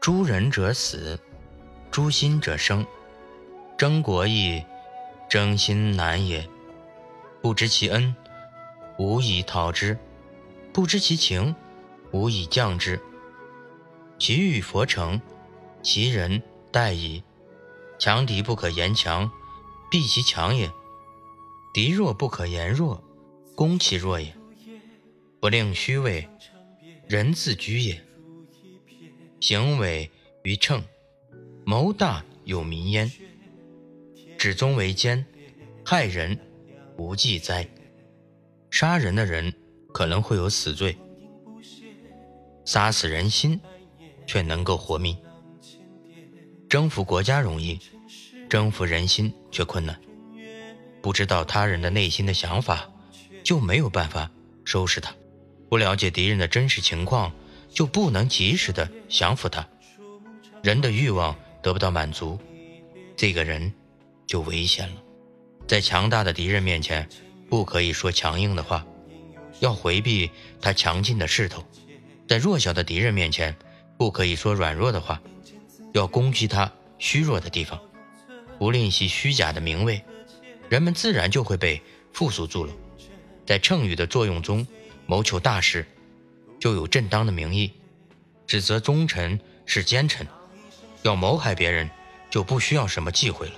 诛人者死，诛心者生。争国易，争心难也。不知其恩，无以讨之；不知其情，无以降之。其欲佛成，其人待矣。强敌不可言强，避其强也；敌弱不可言弱，攻其弱也。不令虚位，人自居也。行为于称，谋大有民焉。指宗为奸，害人无忌哉？杀人的人可能会有死罪，杀死人心却能够活命。征服国家容易，征服人心却困难。不知道他人的内心的想法，就没有办法收拾他。不了解敌人的真实情况，就不能及时的降服他。人的欲望得不到满足，这个人就危险了。在强大的敌人面前，不可以说强硬的话，要回避他强劲的势头；在弱小的敌人面前，不可以说软弱的话，要攻击他虚弱的地方。不吝惜虚假的名位，人们自然就会被缚束住了。在称语的作用中。谋求大事，就有正当的名义；指责忠臣是奸臣，要谋害别人，就不需要什么忌讳了。